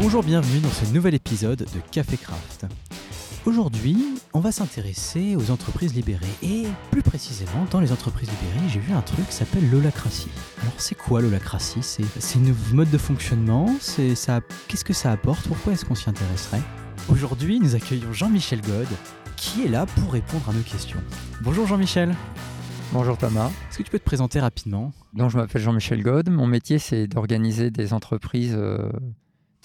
Bonjour, bienvenue dans ce nouvel épisode de Café Craft. Aujourd'hui, on va s'intéresser aux entreprises libérées et plus précisément dans les entreprises libérées, j'ai vu un truc qui s'appelle l'holacratie. Alors c'est quoi l'holacratie? C'est une mode de fonctionnement? C'est ça Qu'est-ce que ça apporte? Pourquoi est-ce qu'on s'y intéresserait? Aujourd'hui, nous accueillons Jean-Michel God qui est là pour répondre à nos questions. Bonjour Jean-Michel. Bonjour Thomas. Est-ce que tu peux te présenter rapidement? Donc, je m'appelle Jean-Michel God. Mon métier, c'est d'organiser des entreprises euh,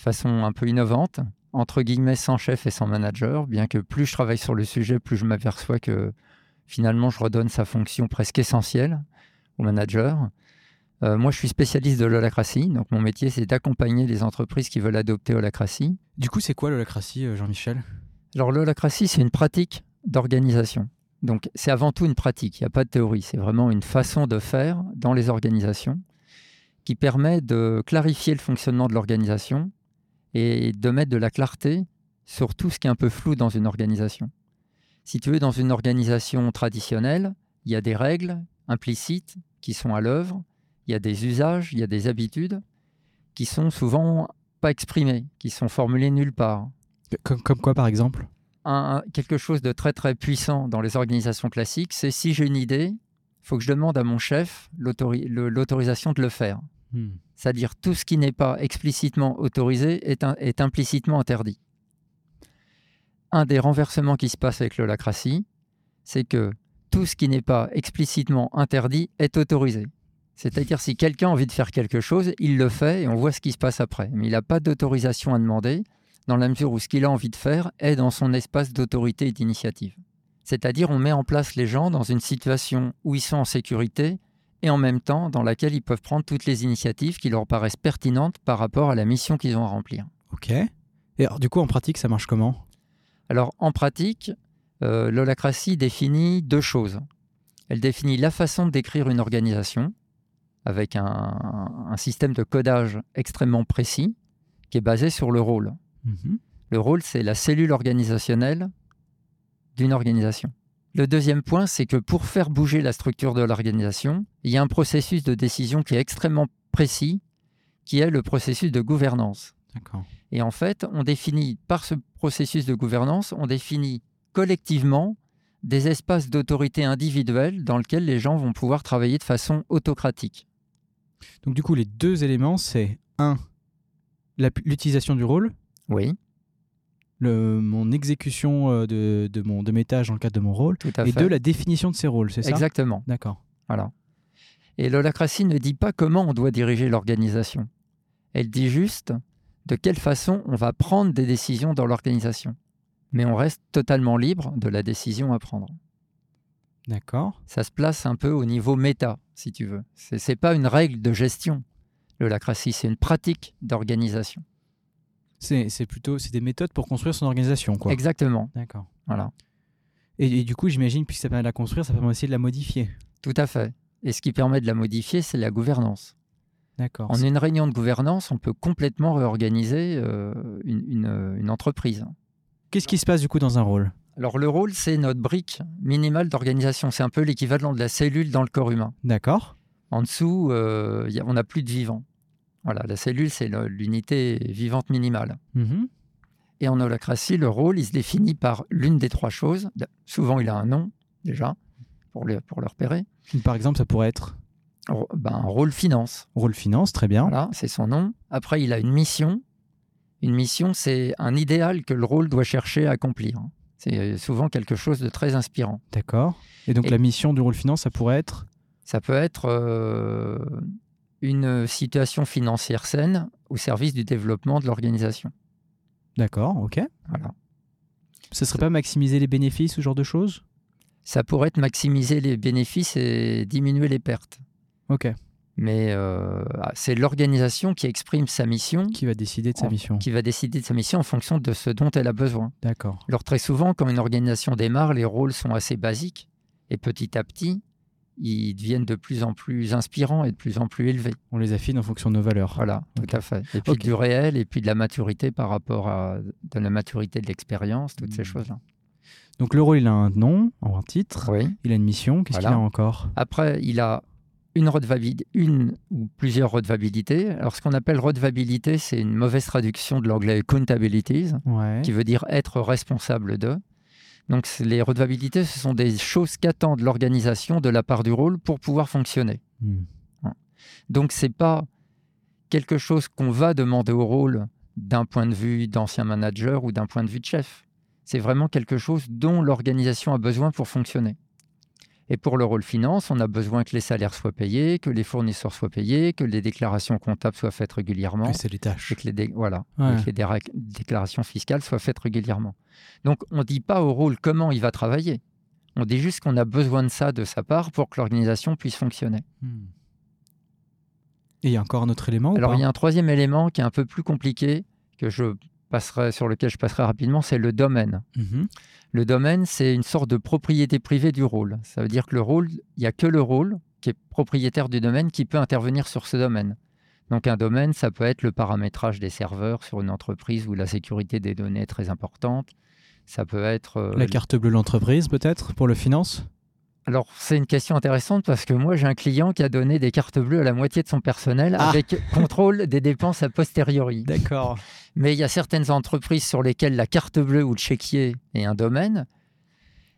façon un peu innovante, entre guillemets sans chef et sans manager, bien que plus je travaille sur le sujet, plus je m'aperçois que finalement, je redonne sa fonction presque essentielle au manager. Euh, moi, je suis spécialiste de l'holacratie, donc mon métier, c'est d'accompagner les entreprises qui veulent adopter l'holacratie. Du coup, c'est quoi l'holacratie, euh, Jean-Michel? Alors, l'holacratie, c'est une pratique d'organisation. Donc, c'est avant tout une pratique, il n'y a pas de théorie, c'est vraiment une façon de faire dans les organisations qui permet de clarifier le fonctionnement de l'organisation et de mettre de la clarté sur tout ce qui est un peu flou dans une organisation. Si tu veux, dans une organisation traditionnelle, il y a des règles implicites qui sont à l'œuvre, il y a des usages, il y a des habitudes qui sont souvent pas exprimées, qui sont formulées nulle part. comme, comme quoi, par exemple? Un- un- quelque chose de très très puissant dans les organisations classiques, c'est si j'ai une idée, il faut que je demande à mon chef l'autorisation de le faire. Hmm. C'est-à-dire tout ce qui n'est pas explicitement autorisé est, implicitement interdit. Un des renversements qui se passe avec l'holacratie, c'est que tout ce qui n'est pas explicitement interdit est autorisé. C'est-à-dire si quelqu'un a envie de faire quelque chose, il le fait et on voit ce qui se passe après. Mais il n'a pas d'autorisation à demander dans la mesure où ce qu'il a envie de faire est dans son espace d'autorité et d'initiative. C'est-à-dire on met en place les gens dans une situation où ils sont en sécurité et en même temps dans laquelle ils peuvent prendre toutes les initiatives qui leur paraissent pertinentes par rapport à la mission qu'ils ont à remplir. Ok. Et alors, du coup, en pratique, ça marche comment? Alors en pratique, euh, l'holacratie définit deux choses. Elle définit la façon de décrire une organisation avec un, un système de codage extrêmement précis qui est basé sur le rôle. Mhm. Le rôle, c'est la cellule organisationnelle d'une organisation. Le deuxième point, c'est que pour faire bouger la structure de l'organisation, il y a un processus de décision qui est extrêmement précis, qui est le processus de gouvernance. Et en fait, on définit, par ce processus de gouvernance, on définit collectivement des espaces d'autorité individuelle dans lesquels les gens vont pouvoir travailler de façon autocratique. Donc, du coup, les deux éléments, c'est un, l'utilisation du rôle, Oui, le, mon exécution euh, de, de, mon, de mes tâches dans le cadre de mon rôle, tout à et fait. deux, la définition de ces rôles, c'est ça? Exactement. D'accord. Voilà. Et l'holacratie ne dit pas comment on doit diriger l'organisation. Elle dit juste de quelle façon on va prendre des décisions dans l'organisation. Mais on reste totalement libre de la décision à prendre. D'accord. Ça se place un peu au niveau méta, si tu veux. C'est c'est pas une règle de gestion. L'holacratie, c'est une pratique d'organisation. C'est plutôt c'est des méthodes pour construire son organisation, quoi. Exactement. D'accord. Voilà. Et, et du coup, j'imagine, puisque ça permet de la construire, ça permet aussi de la modifier. Tout à fait. Et ce qui permet de la modifier, c'est la gouvernance. D'accord. En une réunion de gouvernance, on peut complètement réorganiser euh, une- une- une entreprise. Qu'est-ce qui se passe du coup dans un rôle? Alors le rôle, c'est notre brique minimale d'organisation. C'est un peu l'équivalent de la cellule dans le corps humain. D'accord. En dessous, euh, y a- on n'a plus de vivant. Voilà, la cellule, c'est l'unité vivante minimale. Mhm. Et en holacratie, le rôle, il se définit par l'une des trois choses. Souvent, il a un nom, déjà, pour le, pour le repérer. Par exemple, ça pourrait être Ben, un rôle finance, rôle finance, très bien. voilà, c'est son nom. Après, il a une mission. Une mission, c'est un idéal que le rôle doit chercher à accomplir. C'est souvent quelque chose de très inspirant. D'accord. Et donc Et- la mission du rôle finance, ça pourrait être Ça peut être euh, une situation financière saine au service du développement de l'organisation. D'accord, ok. Voilà. Ce serait pas maximiser les bénéfices, ce genre de choses? Ça pourrait être maximiser les bénéfices et diminuer les pertes. Ok. Mais euh, c'est l'organisation qui exprime sa mission, Qui va décider de sa En- mission qui va décider de sa mission en fonction de ce dont elle a besoin. D'accord. Alors très souvent, quand une organisation démarre, les rôles sont assez basiques et petit à petit, ils deviennent de plus en plus inspirants et de plus en plus élevés. On les affine en fonction de nos valeurs. Voilà, tout à fait. Et puis du réel et puis de la maturité par rapport à de la maturité de l'expérience, toutes ces Hmm. choses-là. Donc le rôle, il a un nom, un titre, Oui. il a une mission. Qu'est-ce Voilà. qu'il a encore? Après, il a une, une ou plusieurs redevabilités. Alors, ce qu'on appelle redevabilité, c'est une mauvaise traduction de l'anglais accountabilities, Ouais. qui veut dire être responsable de. Donc, les redevabilités, ce sont des choses qu'attendent l'organisation de la part du rôle pour pouvoir fonctionner. Hmm. Donc, c'est pas quelque chose qu'on va demander au rôle d'un point de vue d'ancien manager ou d'un point de vue de chef. C'est vraiment quelque chose dont l'organisation a besoin pour fonctionner. Et pour le rôle finance, on a besoin que les salaires soient payés, que les fournisseurs soient payés, que les déclarations comptables soient faites régulièrement, Oui, c'est les tâches. et que les, dé- voilà, Ouais. et que les déclarations fiscales soient faites régulièrement. Donc, on ne dit pas au rôle comment il va travailler. On dit juste qu'on a besoin de ça de sa part pour que l'organisation puisse fonctionner. Hmm. Et il y a encore un autre élément ou Alors, pas? il y a un troisième élément qui est un peu plus compliqué, que je passerai, sur lequel je passerai rapidement, c'est le domaine. Mhm. Le domaine, c'est une sorte de propriété privée du rôle. Ça veut dire que le rôle, il n'y a que le rôle qui est propriétaire du domaine qui peut intervenir sur ce domaine. Donc un domaine, ça peut être le paramétrage des serveurs sur une entreprise où la sécurité des données est très importante. Ça peut être... euh, La carte bleue de l'entreprise, peut-être, pour le finance? Alors, c'est une question intéressante parce que moi, j'ai un client qui a donné des cartes bleues à la moitié de son personnel Ah. avec contrôle des dépenses a posteriori. D'accord. Mais il y a certaines entreprises sur lesquelles la carte bleue ou le chéquier est un domaine,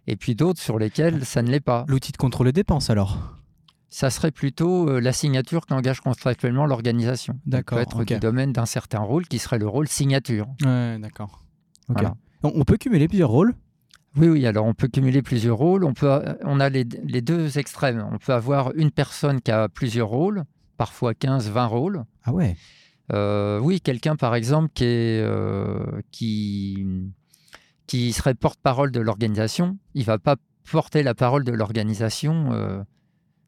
et puis d'autres sur lesquelles ça ne l'est pas. L'outil de contrôle des dépenses, alors? Ça serait plutôt euh, la signature qu'engage contractuellement l'organisation. Ça D'accord, peut être ok. du domaine d'un certain rôle qui serait le rôle signature. Ouais, d'accord. Voilà. On peut cumuler plusieurs rôles? Oui, oui, alors on peut cumuler plusieurs rôles. On, peut, on a les, les deux extrêmes. On peut avoir une personne qui a plusieurs rôles, parfois 15, 20 rôles. Ah ouais Euh, oui, quelqu'un par exemple qui, est, euh, qui, qui serait porte-parole de l'organisation, il va pas porter la parole de l'organisation euh,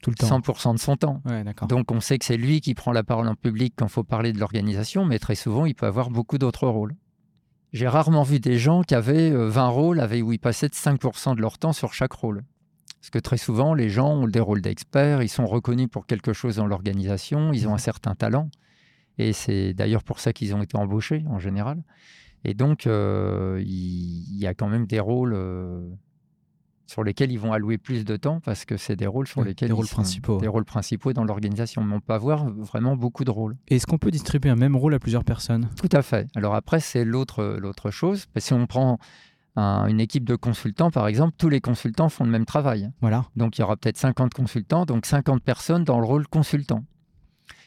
Tout le temps. 100% de son temps. Ouais. Donc on sait que c'est lui qui prend la parole en public quand il faut parler de l'organisation, mais très souvent il peut avoir beaucoup d'autres rôles. J'ai rarement vu des gens qui avaient euh, 20 rôles avec, où ils passaient de 5% de leur temps sur chaque rôle. Parce que très souvent, les gens ont des rôles d'experts, ils sont reconnus pour quelque chose dans l'organisation, ils ont un certain talent. Et c'est d'ailleurs pour ça qu'ils ont été embauchés en général. Et donc, euh, il il y, a quand même des rôles euh, sur lesquels ils vont allouer plus de temps parce que c'est des rôles sur lesquels des ils rôles sont- principaux. des rôles principaux dans l'organisation. Mais on peut avoir vraiment beaucoup de rôles. Est-ce qu'on peut distribuer un même rôle à plusieurs personnes? Tout à fait. Alors après, c'est l'autre l'autre chose. Si on prend un- une équipe de consultants, par exemple, tous les consultants font le même travail. Voilà. Donc il y aura peut-être 50 consultants, donc 50 personnes dans le rôle consultant.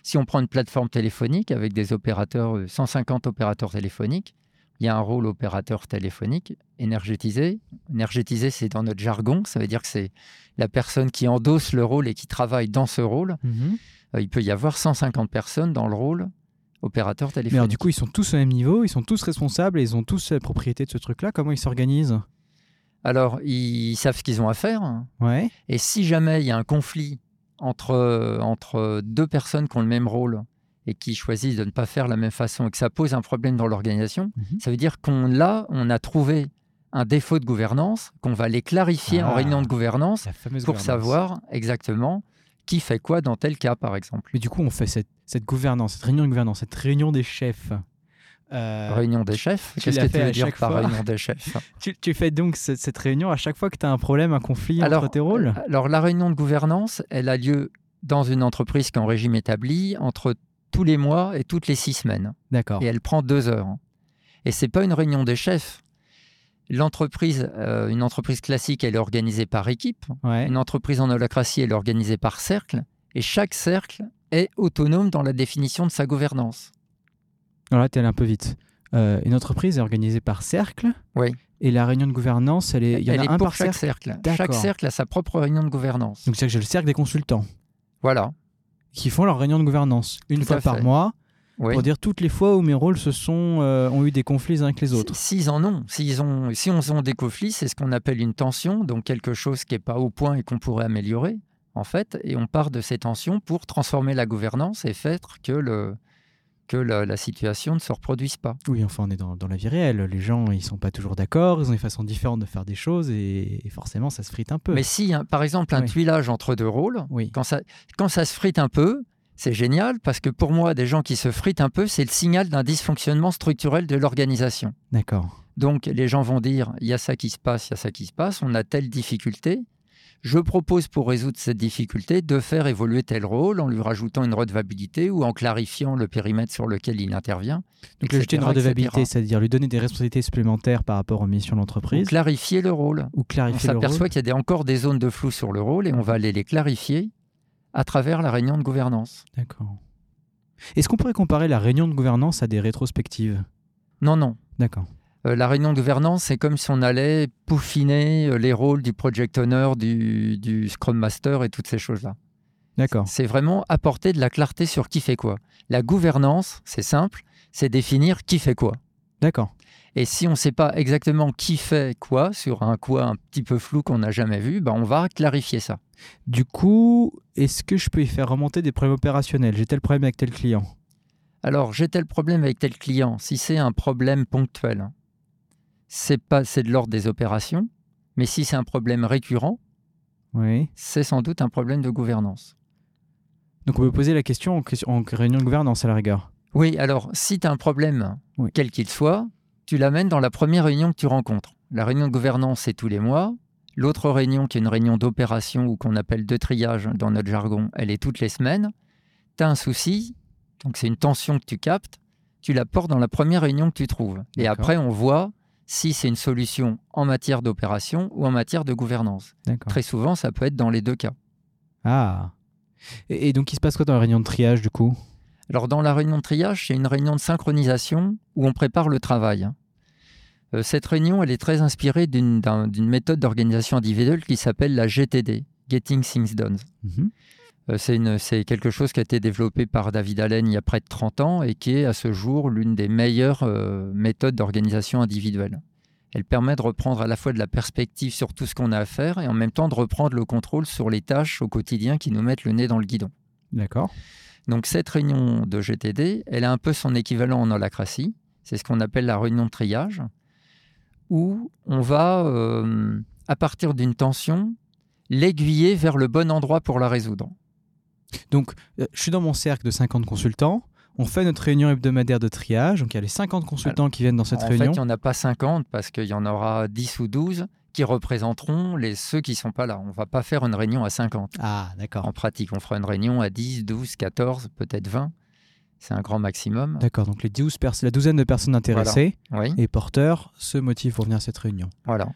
Si on prend une plateforme téléphonique avec des opérateurs, euh, 150 opérateurs téléphoniques, il y a un rôle opérateur téléphonique énergétisé. Énergétisé, c'est dans notre jargon, ça veut dire que c'est la personne qui endosse le rôle et qui travaille dans ce rôle. Mhm. Euh, Il peut y avoir 150 personnes dans le rôle opérateur Mais téléphonique. alors, du coup, ils sont tous au même niveau, ils sont tous responsables et ils ont tous la propriété de ce truc-là. Comment ils s'organisent? Alors, ils savent ce qu'ils ont à faire. Ouais. Et si jamais il y a un conflit entre, entre deux personnes qui ont le même rôle et qui choisissent de ne pas faire la même façon et que ça pose un problème dans l'organisation, Mhm. ça veut dire qu'on là, on a trouvé un défaut de gouvernance, qu'on va les clarifier en Ah. réunion de gouvernance pour gouvernance. savoir exactement qui fait quoi dans tel cas, par exemple. Mais du coup, on fait cette, cette gouvernance, cette réunion de gouvernance, cette réunion des chefs. Euh, Réunion des chefs? Qu'est-ce que tu veux dire par fois? réunion des chefs? Tu, tu fais donc cette, cette réunion à chaque fois que tu as un problème, un conflit alors, entre tes rôles? alors, la réunion de gouvernance, elle a lieu dans une entreprise qui est en régime établi entre tous les mois et toutes les six semaines. D'accord. et elle prend deux heures. Et c'est pas une réunion des chefs. L'entreprise, euh, une entreprise classique, elle est organisée par équipe. Ouais. Une entreprise en holacratie, elle est organisée par cercle. Et chaque cercle est autonome dans la définition de sa gouvernance. Alors là, tu es allé un peu vite. Euh, une entreprise est organisée par cercle. Oui. Et la réunion de gouvernance, elle est, il y en elle a est un pour par chaque cercle. cercle. Chaque cercle a sa propre réunion de gouvernance. Donc c'est que j'ai le cercle des consultants Voilà. Qui font leur réunion de gouvernance une Tout fois par mois Oui. pour dire toutes les fois où mes rôles se sont, euh, ont eu des conflits les uns avec les autres. S'ils en ont, s'ils ont, si on ont des conflits, c'est ce qu'on appelle une tension, donc quelque chose qui n'est pas au point et qu'on pourrait améliorer, en fait, et on part de ces tensions pour transformer la gouvernance et faire que, le, que la, la situation ne se reproduise pas. Oui, enfin, on est dans, dans la vie réelle. Les gens, ils sont pas toujours d'accord, ils ont des façons différentes de faire des choses et, et forcément, ça se frite un peu. Mais si, hein, par exemple, un Oui. tuilage entre deux rôles, Oui. quand ça, quand ça se frite un peu, c'est génial parce que pour moi, des gens qui se fritent un peu, c'est le signal d'un dysfonctionnement structurel de l'organisation. D'accord. Donc les gens vont dire, il y a ça qui se passe, il y a ça qui se passe, on a telle difficulté. Je propose pour résoudre cette difficulté de faire évoluer tel rôle en lui rajoutant une redevabilité ou en clarifiant le périmètre sur lequel il intervient. Donc, ajouter une etc., redevabilité, c'est-à-dire lui donner des responsabilités supplémentaires par rapport aux missions de l'entreprise clarifier le rôle. ou On clarifier rôle. s'aperçoit qu'il y a des- encore des zones de flou sur le rôle et on va aller les clarifier à travers la réunion de gouvernance. D'accord. Est-ce qu'on pourrait comparer la réunion de gouvernance à des rétrospectives? Non, non. D'accord. Euh, la réunion de gouvernance, c'est comme si on allait peaufiner euh, les rôles du project owner, du, du scrum master et toutes ces choses-là. D'accord. C'est vraiment apporter de la clarté sur qui fait quoi. La gouvernance, c'est simple, c'est définir qui fait quoi. D'accord. Et si on ne sait pas exactement qui fait quoi, sur un quoi un petit peu flou qu'on n'a jamais vu, ben on va clarifier ça. Du coup, est-ce que je peux y faire remonter des problèmes opérationnels? J'ai tel problème avec tel client. Alors, j'ai tel problème avec tel client. Si c'est un problème ponctuel, c'est pas c'est de l'ordre des opérations, mais si c'est un problème récurrent, Oui. c'est sans doute un problème de gouvernance. Donc on peut poser la question en, réunion de gouvernance à la rigueur. Oui, alors si tu as un problème, Oui. quel qu'il soit, tu l'amènes dans la première réunion que tu rencontres. La réunion de gouvernance, c'est tous les mois. L'autre réunion, qui est une réunion d'opération ou qu'on appelle de triage dans notre jargon, elle est toutes les semaines. Tu as un souci, donc c'est une tension que tu captes, tu la portes dans la première réunion que tu trouves. Et après, on voit si c'est une solution en matière d'opération ou en matière de gouvernance. Très souvent, ça peut être dans les deux cas. Ah. Et, et donc il se passe quoi dans la réunion de triage du coup? Alors, dans la réunion de triage, c'est une réunion de synchronisation où on prépare le travail. Euh, cette réunion, elle est très inspirée d'une d'un- d'une méthode d'organisation individuelle qui s'appelle la GTD, Getting Things Done. Mhm. C'est une- c'est quelque chose qui a été développé par David Allen il y a près de 30 ans et qui est à ce jour l'une des meilleures euh, méthodes d'organisation individuelle. Elle permet de reprendre à la fois de la perspective sur tout ce qu'on a à faire et en même temps de reprendre le contrôle sur les tâches au quotidien qui nous mettent le nez dans le guidon. D'accord. Donc cette réunion de GTD, elle a un peu son équivalent en holacratie. C'est ce qu'on appelle la réunion de triage, où on va, euh, à partir d'une tension, l'aiguiller vers le bon endroit pour la résoudre. Donc euh, je suis dans mon cercle de 50 consultants. On fait notre réunion hebdomadaire de triage. Donc il y a les 50 consultants qui viennent dans cette en réunion. fait, il n'y en a pas 50 parce qu'il y en aura 10 ou 12 qui représenteront les, ceux qui ne sont pas là. On ne va pas faire une réunion à 50. Ah d'accord. En pratique, on fera une réunion à 10, 12, 14, peut-être 20. C'est un grand maximum. D'accord. Donc les 12 pers- la douzaine de personnes intéressées Oui. et porteurs se motivent pour venir à cette réunion. Voilà.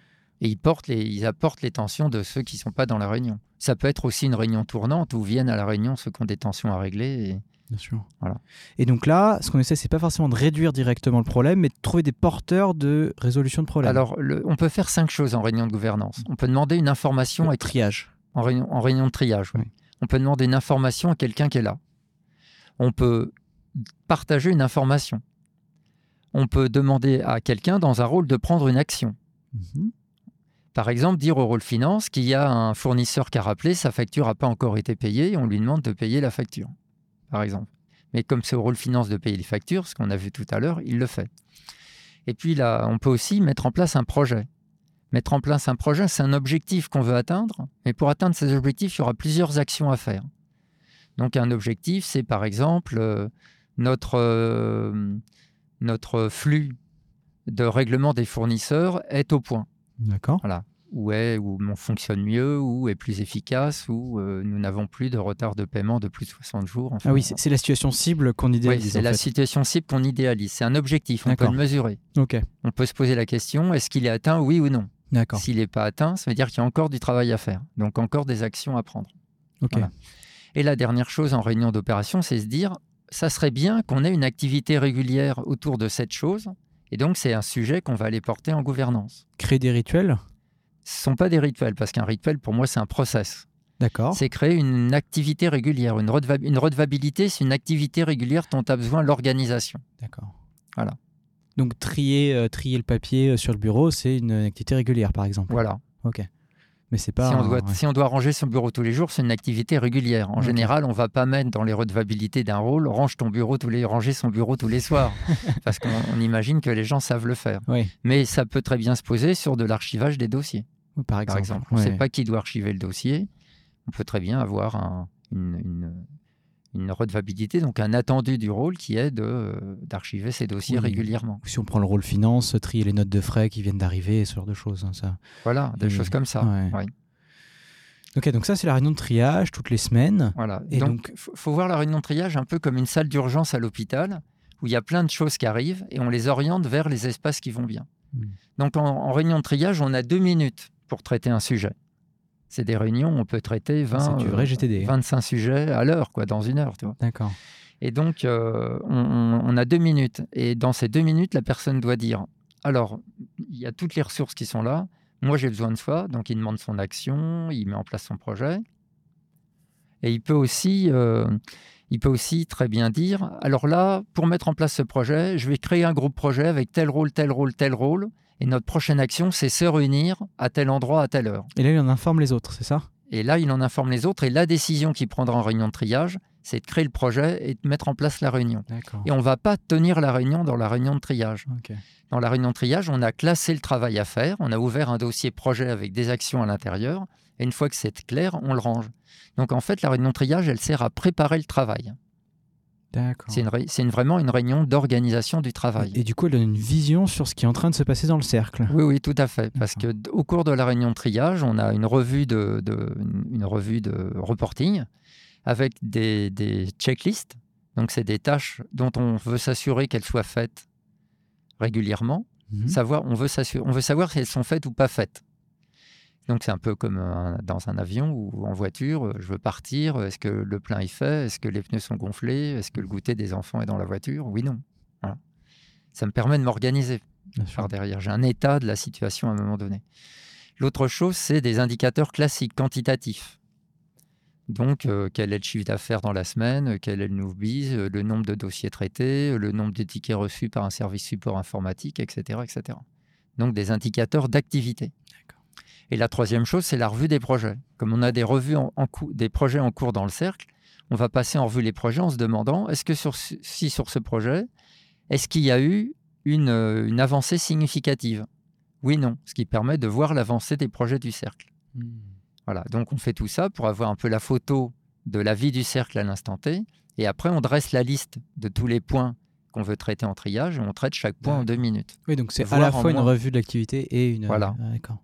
Et ils, portent les, ils apportent les tensions de ceux qui ne sont pas dans la réunion. Ça peut être aussi une réunion tournante où viennent à la réunion ceux qui ont des tensions à régler. et- Bien sûr. Voilà. Et donc là, ce qu'on essaie, c'est pas forcément de réduire directement le problème, mais de trouver des porteurs de résolution de problème. Alors, le- on peut faire cinq choses en réunion de gouvernance. On peut demander une information à- triage. en, réunion, en réunion de triage. oui. Oui. On peut demander une information à quelqu'un qui est là. On peut partager une information. On peut demander à quelqu'un dans un rôle de prendre une action. Mhm. Par exemple, dire au rôle finance qu'il y a un fournisseur qui a rappelé, sa facture n'a pas encore été payée, on lui demande de payer la facture, par exemple. Mais comme c'est au rôle finance de payer les factures, ce qu'on a vu tout à l'heure, il le fait. Et puis là, on peut aussi mettre en place un projet. Mettre en place un projet, c'est un objectif qu'on veut atteindre, mais pour atteindre ces objectifs, il y aura plusieurs actions à faire. Donc un objectif, c'est par exemple euh, notre, euh, notre flux de règlement des fournisseurs est au point D'accord. où est où on fonctionne mieux, où est plus efficace, où euh, nous n'avons plus de retard de paiement de plus de 60 jours. enfin, Ah oui, c'est la situation cible qu'on oui, idéalise. c'est la fait. situation cible qu'on idéalise. C'est un objectif, on peut le mesurer. Ok. On peut se poser la question est-ce qu'il est atteint, oui ou non? D'accord. S'il n'est pas atteint, ça veut dire qu'il y a encore du travail à faire, donc encore des actions à prendre. Ok. Voilà. Et la dernière chose en réunion d'opération, c'est se dire ça serait bien qu'on ait une activité régulière autour de cette chose. Et donc, c'est un sujet qu'on va aller porter en gouvernance. Créer des rituels? Ce ne sont pas des rituels, parce qu'un rituel, pour moi, c'est un process. D'accord. C'est créer une activité régulière. Une, redeva- une redevabilité, c'est une activité régulière dont a besoin l'organisation. D'accord. Voilà. Donc trier, euh, trier le papier euh, sur le bureau, c'est une activité régulière, par exemple? Voilà. Ok. Mais c'est pas. si, on doit, ouais. si on doit ranger son bureau tous les jours, c'est une activité régulière. En général, on va pas mettre dans les redevabilités d'un rôle, range ton bureau tous les, ranger son bureau tous les soirs. parce qu'on on imagine que les gens savent le faire. Oui. Mais ça peut très bien se poser sur de l'archivage des dossiers. Par exemple. par exemple. On ne Ouais. sait pas qui doit archiver le dossier. On peut très bien avoir un- une, une, une redevabilité, donc un attendu du rôle qui est euh, d'archiver ces dossiers Oui. régulièrement. Si on prend le rôle finance, trier les notes de frais qui viennent d'arriver, ce genre de choses. hein, ça. Voilà, des choses comme ça. Ouais. Ok, donc ça, c'est la réunion de triage toutes les semaines. Voilà. Et donc, il faut voir la réunion de triage un peu comme une salle d'urgence à l'hôpital où il y a plein de choses qui arrivent et on les oriente vers les espaces qui vont bien. Hmm. Donc, en, en réunion de triage, on a deux minutes pour traiter un sujet. C'est des réunions, on peut traiter 20, C'est du vrai euh, GTD. 25 sujets à l'heure, quoi, dans une heure. D'accord. Et donc, euh, on a deux minutes. Et dans ces deux minutes, la personne doit dire alors, il y a toutes les ressources qui sont là. Moi, j'ai besoin de soi. Donc, il demande son action, il met en place son projet. Et il peut aussi, euh, il peut aussi très bien dire alors là, pour mettre en place ce projet, je vais créer un groupe projet avec tel rôle, tel rôle, tel rôle. Et notre prochaine action, c'est se réunir à tel endroit, à telle heure. Et là, il en informe les autres, c'est ça? Et là, il en informe les autres. Et la décision qu'il prendra en réunion de triage, c'est de créer le projet et de mettre en place la réunion. Et on ne va pas tenir la réunion dans la réunion de triage. Dans la réunion de triage, on a classé le travail à faire, on a ouvert un dossier projet avec des actions à l'intérieur, et une fois que c'est clair, on le range. Donc en fait, la réunion de triage, elle sert à préparer le travail. C'est une une- vraiment une réunion d'organisation du travail. Et du coup, elle donne une vision sur ce qui est en train de se passer dans le cercle. Oui, oui, tout à fait. Parce que au cours de la réunion de triage, on a une revue de, de- une- revue de reporting avec des, des checklists. Donc, c'est des tâches dont on veut s'assurer qu'elles soient faites régulièrement. Mhm. Savoir, on, veut on veut savoir si elles sont faites ou pas faites. Donc, c'est un peu comme un- dans un avion ou en voiture. euh, Je veux partir. Est-ce que le plein est fait Est-ce que les pneus sont gonflés Est-ce que le goûter des enfants est dans la voiture? Oui, non. Voilà. Ça me permet de m'organiser par derrière. J'ai un état de la situation à un moment donné. L'autre chose, c'est des indicateurs classiques, quantitatifs. Donc, euh, quel est le chiffre d'affaires dans la semaine, euh, quel est le nouveau biz, euh, le nombre de dossiers traités, euh, le nombre de tickets reçus par un service support informatique, etc. etc. Donc, des indicateurs d'activité. Et la troisième chose, c'est la revue des projets. Comme on a des revues en, en des projets en cours dans le cercle, on va passer en revue les projets en se demandant est-ce que sur, si sur ce projet, est-ce qu'il y a eu une, euh, une avancée significative? Oui, non, ce qui permet de voir l'avancée des projets du cercle. Mhm. Voilà, donc on fait tout ça pour avoir un peu la photo de la vie du cercle à l'instant T, et après on dresse la liste de tous les points qu'on veut traiter en triage, et on traite chaque point en deux minutes. Oui, donc c'est à la fois une moins. revue de l'activité et une. Voilà. Ah, D'accord.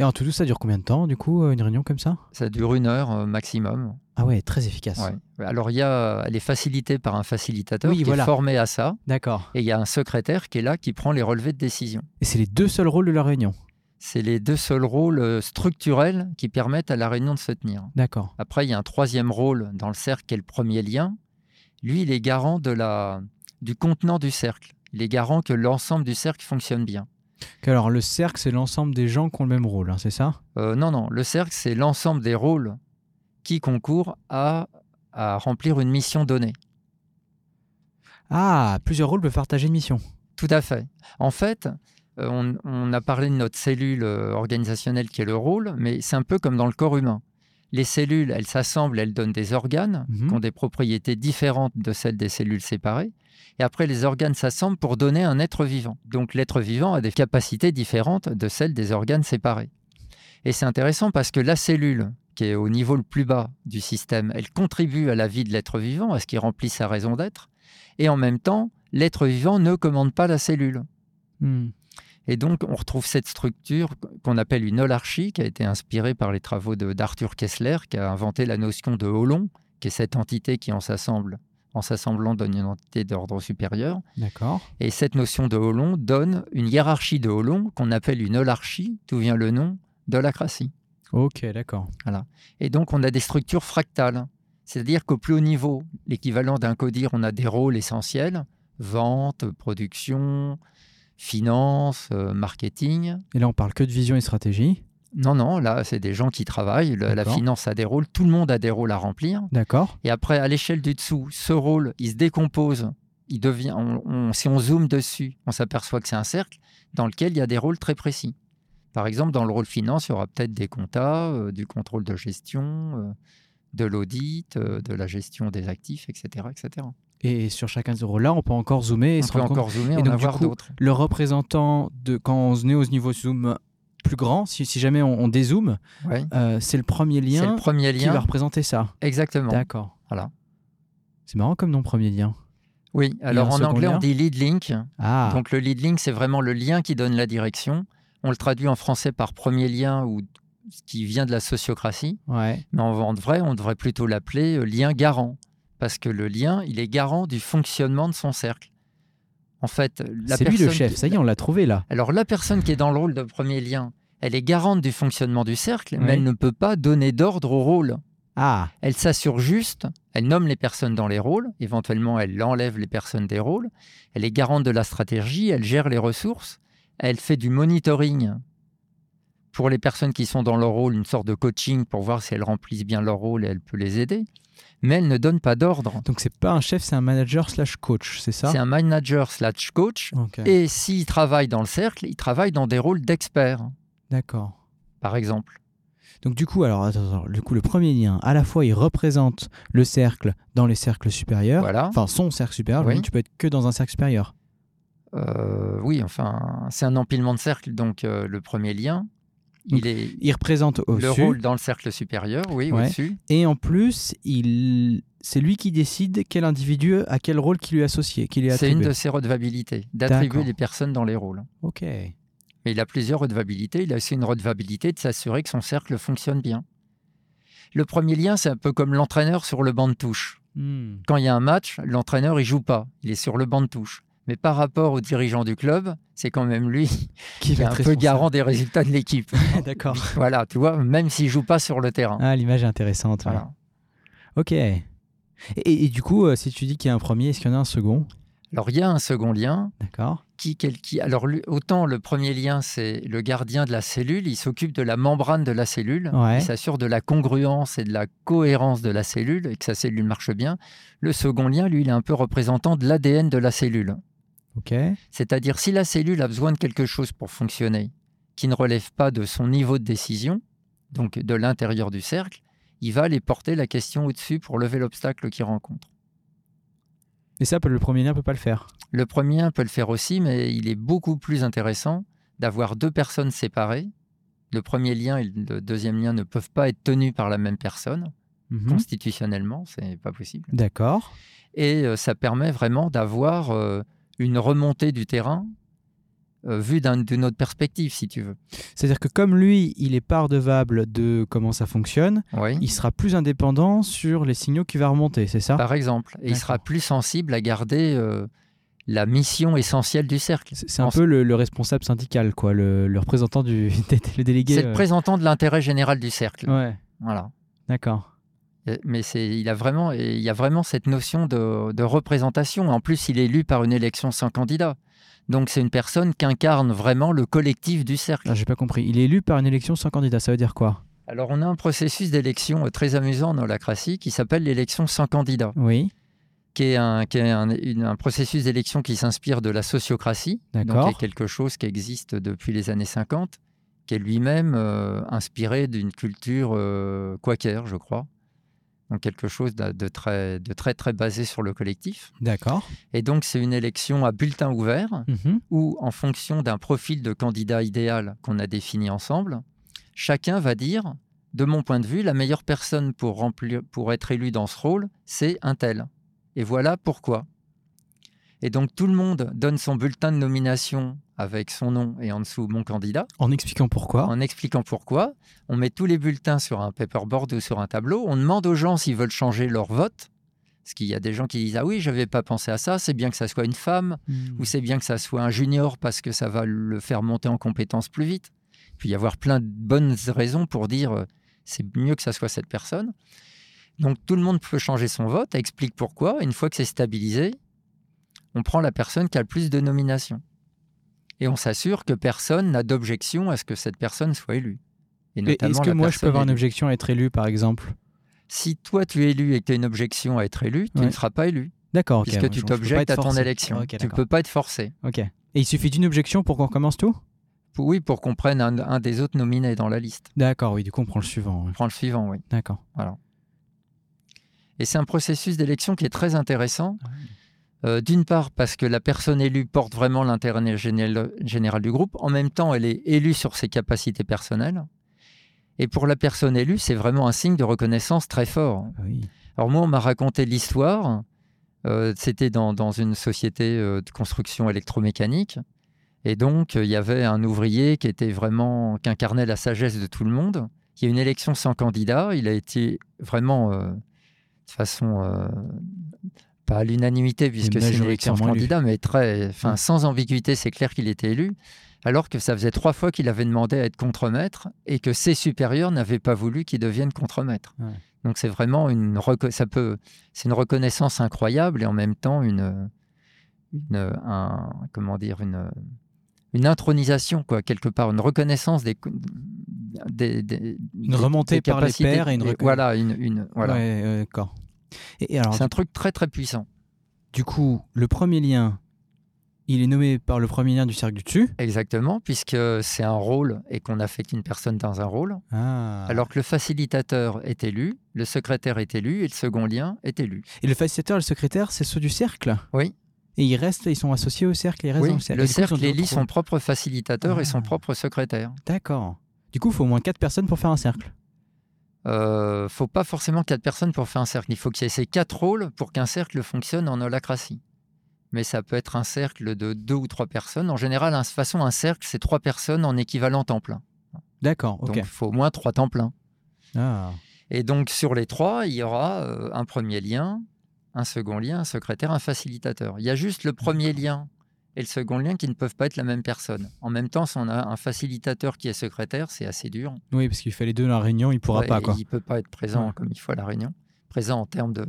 Et en tout, ça dure combien de temps, du coup, euh, une réunion comme ça? Ça dure une heure euh, maximum. Ah ouais, très efficace. Ouais. Alors il y a, elle est facilitée par un facilitateur Oui, qui voilà. est formé à ça, D'accord. et il y a un secrétaire qui est là qui prend les relevés de décision. Et c'est les deux seuls rôles de la réunion? C'est les deux seuls rôles euh, structurels qui permettent à la réunion de se tenir. D'accord. Après, il y a un troisième rôle dans le cercle qui est le premier lien. Lui, il est garant de la, du contenant du cercle. Il est garant que l'ensemble du cercle fonctionne bien. Alors, le cercle, c'est l'ensemble des gens qui ont le même rôle, hein, c'est ça? Euh, non, non, le cercle, c'est l'ensemble des rôles qui concourent à, à remplir une mission donnée. Ah, plusieurs rôles peuvent partager une mission. Tout à fait. En fait, euh, on, on a parlé de notre cellule euh, organisationnelle qui est le rôle, mais c'est un peu comme dans le corps humain. Les cellules, elles s'assemblent, elles donnent des organes Mhm. qui ont des propriétés différentes de celles des cellules séparées. Et après, les organes s'assemblent pour donner un être vivant. Donc l'être vivant a des capacités différentes de celles des organes séparés. Et c'est intéressant parce que la cellule, qui est au niveau le plus bas du système, elle contribue à la vie de l'être vivant, à ce qui remplit sa raison d'être. Et en même temps, l'être vivant ne commande pas la cellule. Hmm. Et donc, on retrouve cette structure qu'on appelle une holarchie, qui a été inspirée par les travaux d'Arthur Kessler, qui a inventé la notion de holon, qui est cette entité qui, en s'assemble, en s'assemblant, donne une entité d'ordre supérieur. D'accord. Et cette notion de holon donne une hiérarchie de holon qu'on appelle une holarchie, d'où vient le nom d'holacratie. Ok, d'accord. Et donc, on a des structures fractales. C'est-à-dire qu'au plus haut niveau, l'équivalent d'un codir, on a des rôles essentiels vente, production, finance, euh, marketing. Et là, on parle que de vision et stratégie. Non, non, là, c'est des gens qui travaillent. Le- la finance a des rôles. Tout le monde a des rôles à remplir. D'accord. Et après, à l'échelle du dessous, ce rôle, il se décompose. Il devient, on- on- si on zoome dessus, on s'aperçoit que c'est un cercle dans lequel il y a des rôles très précis. Par exemple, dans le rôle finance, il y aura peut-être des comptas, euh, du contrôle de gestion, euh, de l'audit, euh, de la gestion des actifs, etc. etc. Et sur chacun de ces rôles-là, on peut encore zoomer et on se peut rendre compte. encore zoomer, Et en donc, avoir d'autres. Le représentant de quand on est au niveau zoom plus grand, si, si jamais on, on dézoome, Ouais. euh, c'est le premier lien le premier qui va représenter ça. Exactement. D'accord. Voilà. C'est marrant comme nom premier lien. Oui, alors en anglais, lien on dit lead link. Ah, Donc le lead link, c'est vraiment le lien qui donne la direction. On le traduit en français par premier lien ou qui vient de la sociocratie. Ouais. Mais en, en vrai, on devrait plutôt l'appeler euh, lien garant. Parce que le lien, il est garant du fonctionnement de son cercle. En fait, la C'est lui le chef. qui- Ça y est, on l'a trouvé là. Alors la personne qui est dans le rôle de premier lien, elle est garante du fonctionnement du cercle, Oui. mais elle ne peut pas donner d'ordre au rôle. Ah, Elle s'assure juste, elle nomme les personnes dans les rôles, éventuellement elle enlève les personnes des rôles, elle est garante de la stratégie, elle gère les ressources, elle fait du monitoring pour les personnes qui sont dans leur rôle, une sorte de coaching pour voir si elles remplissent bien leur rôle et elle peut les aider, mais elle ne donne pas d'ordre. donc c'est pas un chef, c'est un manager slash coach, c'est ça? C'est un manager slash coach, Ok. et s'il travaille dans le cercle, il travaille dans des rôles d'expert, D'accord. par exemple. Donc du coup, alors attends, attends, du coup, le premier lien, à la fois, il représente le cercle dans les cercles supérieurs. Voilà. Enfin, son cercle supérieur. Oui. Tu peux être que dans un cercle supérieur. Euh, oui, enfin, c'est un empilement de cercles, donc euh, le premier lien, il est Il représente le au-dessus. rôle dans le cercle supérieur, oui, Ouais. au-dessus. Et en plus, il... c'est lui qui décide quel individu à quel rôle qui lui est associé, qui lui est C'est une de ses redevabilités, d'attribuer les personnes dans les rôles. Ok. Mais il a plusieurs redevabilités. Il a aussi une redevabilité de s'assurer que son cercle fonctionne bien. Le premier lien, c'est un peu comme l'entraîneur sur le banc de touche. Hmm. Quand il y a un match, l'entraîneur, il joue pas. Il est sur le banc de touche. Mais par rapport au dirigeant du club, c'est quand même lui Qui est un peu garant des résultats de l'équipe. D'accord. voilà, tu vois, même s'il joue pas sur le terrain. Ah, l'image est intéressante. ouais. Voilà. Ok. Et, et du coup, euh, si tu dis qu'il y a un premier, est-ce qu'il y en a un second? Alors, il y a un second lien D'accord. qui, quel- qui- alors autant le premier lien c'est le gardien de la cellule, il s'occupe de la membrane de la cellule, Ouais. il s'assure de la congruence et de la cohérence de la cellule et que sa cellule marche bien. Le second lien, lui, il est un peu représentant de l'ADN de la cellule. C'est-à-dire si la cellule a besoin de quelque chose pour fonctionner, qui ne relève pas de son niveau de décision, donc de l'intérieur du cercle, il va aller porter la question au-dessus pour lever l'obstacle qu'il rencontre. Et ça, le premier lien peut pas le faire. Le premier peut le faire aussi, mais il est beaucoup plus intéressant d'avoir deux personnes séparées. Le premier lien et le deuxième lien ne peuvent pas être tenus par la même personne. Mhm. Constitutionnellement, c'est pas possible. D'accord. Et euh, ça permet vraiment d'avoir euh, une remontée du terrain euh, vue d'un- d'une autre perspective, si tu veux. C'est-à-dire que comme lui, il est pas redevable de comment ça fonctionne, Oui. il sera plus indépendant sur les signaux qu'il va remonter, c'est ça? Par exemple, et il sera plus sensible à garder euh, la mission essentielle du cercle. C'est un En- peu le, le responsable syndical, quoi, le, le représentant du le délégué. C'est le euh. représentant de l'intérêt général du cercle. Ouais, Voilà. d'accord. Et- Mais c'est, il a vraiment, il y a vraiment cette notion de, de représentation. En plus, il est élu par une élection sans candidat. Donc, c'est une personne qui incarne vraiment le collectif du cercle. Ah, J'ai pas compris. Il est élu par une élection sans candidat, ça veut dire quoi? Alors, on a un processus d'élection euh, très amusant en holacratie qui s'appelle l'élection sans candidat, Oui, qui est un, qui est un, une- un processus d'élection qui s'inspire de la sociocratie, donc D'accord. qui est quelque chose qui existe depuis les années 50, qui est lui-même euh, inspiré d'une culture euh, quaker, je crois. Donc, quelque chose de, très, de très, très basé sur le collectif. d'accord. Et donc, c'est une élection à bulletin ouvert Mhm. où, en fonction d'un profil de candidat idéal qu'on a défini ensemble, chacun va dire, de mon point de vue, la meilleure personne pour, remplir, pour être élu dans ce rôle, c'est un tel. Et voilà pourquoi. Et donc, tout le monde donne son bulletin de nomination avec son nom et en dessous mon candidat, En expliquant pourquoi. en expliquant pourquoi. On met tous les bulletins sur un paperboard ou sur un tableau. On demande aux gens s'ils veulent changer leur vote. Parce qu'il y a des gens qui disent Ah oui, je n'avais pas pensé à ça, c'est bien que ça soit une femme Mhm. ou c'est bien que ça soit un junior parce que ça va le faire monter en compétence plus vite. Il peut y avoir plein de bonnes raisons pour dire euh, c'est mieux que ça soit cette personne. Donc tout le monde peut changer son vote, explique pourquoi. Une fois que c'est stabilisé, on prend la personne qui a le plus de nominations. Et on s'assure que personne n'a d'objection à ce que cette personne soit élue. Et Est-ce que moi, je peux avoir une objection à être élu, par exemple? Si toi tu es élu et que tu as une objection à être élu, tu Ouais. ne seras pas élu, D'accord, ok. puisque tu t'objectes à ton élection. Tu ne peux pas être forcé. Ok. Et il suffit d'une objection pour qu'on recommence tout? Oui, pour qu'on prenne un, un des autres nominés dans la liste. D'accord, oui, du coup, on prend le suivant. On prend le suivant, oui. D'accord. Et c'est un processus d'élection qui est très intéressant. Euh, D'une part, parce que la personne élue porte vraiment l'intérêt général, général du groupe. En même temps, elle est élue sur ses capacités personnelles. Et pour la personne élue, c'est vraiment un signe de reconnaissance très fort. Ah Oui. Alors moi, on m'a raconté l'histoire. Euh, C'était dans, dans une société euh, de construction électromécanique. Et donc, il y avait un ouvrier qui était vraiment, qui incarnait la sagesse de tout le monde. Il y a une élection sans candidat. Il a été vraiment, euh, de façon, euh, pas à l'unanimité, puisque c'est une élection sans candidat, mais très, enfin, sans ambiguïté, c'est clair qu'il était élu. Alors que ça faisait trois fois qu'il avait demandé à être contremaître et que ses supérieurs n'avaient pas voulu qu'il devienne contremaître. Donc c'est vraiment une, ça peut, c'est une reconnaissance incroyable et en même temps une, une un, comment dire, une, une intronisation, quoi, quelque part, une reconnaissance des. des, une remontée par les pairs et une. voilà, une. une voilà. d'accord. Et, alors, c'est un truc très très puissant. Du coup, le premier lien, il est nommé par le premier lien du cercle du dessus. Exactement, puisque c'est un rôle et qu'on affecte une personne dans un rôle. Ah. Alors que le facilitateur est élu, le secrétaire est élu et le second lien est élu. Et le facilitateur et le secrétaire, c'est ceux du cercle? Oui. Et ils restent, ils sont associés au cercle, ils restent oui, dans le cercle. Le cercle élit son propre facilitateur et son ah. propre secrétaire. D'accord. Du coup, il faut au moins quatre personnes pour faire un cercle. Euh, faut pas forcément quatre personnes pour faire un cercle. Il faut qu'il y ait ces quatre rôles pour qu'un cercle fonctionne en holacratie. Mais ça peut être un cercle de deux ou trois personnes. En général, de toute façon, un cercle, c'est trois personnes en équivalent temps plein. D'accord, ok. Donc, il faut au moins trois temps pleins. Ah. Et donc, sur les trois, il y aura euh, un premier lien, un second lien, un secrétaire, un facilitateur. Il y a juste le premier lien et le second lien qui ne peuvent pas être la même personne. En même temps, si on a un facilitateur qui est secrétaire, c'est assez dur. Oui, parce qu'il fait les deux dans la réunion, il ne pourra pas. Quoi. Il ne peut pas être présent comme il faut à la réunion. Présent en termes de...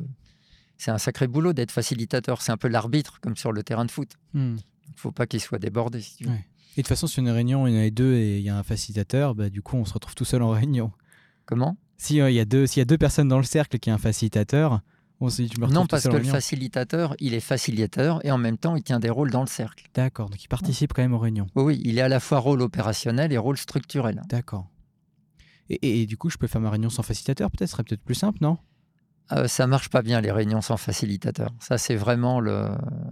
C'est un sacré boulot d'être facilitateur. C'est un peu l'arbitre, comme sur le terrain de foot. Hmm. Il ne faut pas qu'il soit débordé. Si tu veux. Et de toute façon, sur une réunion, il y en a deux et il y a un facilitateur, bah, du coup, on se retrouve tout seul en réunion. Comment? S'il euh, y, a deux, y a deux personnes dans le cercle qui a un facilitateur, non, parce que le facilitateur, il est facilitateur et en même temps, il tient des rôles dans le cercle. D'accord, donc il participe quand même aux réunions. Oui, il est à la fois rôle opérationnel et rôle structurel. D'accord. Et, du coup, je peux faire ma réunion sans facilitateur, peut-être, ce serait peut-être plus simple, non? Euh, ça marche pas bien les réunions sans facilitateur. Ça c'est vraiment le,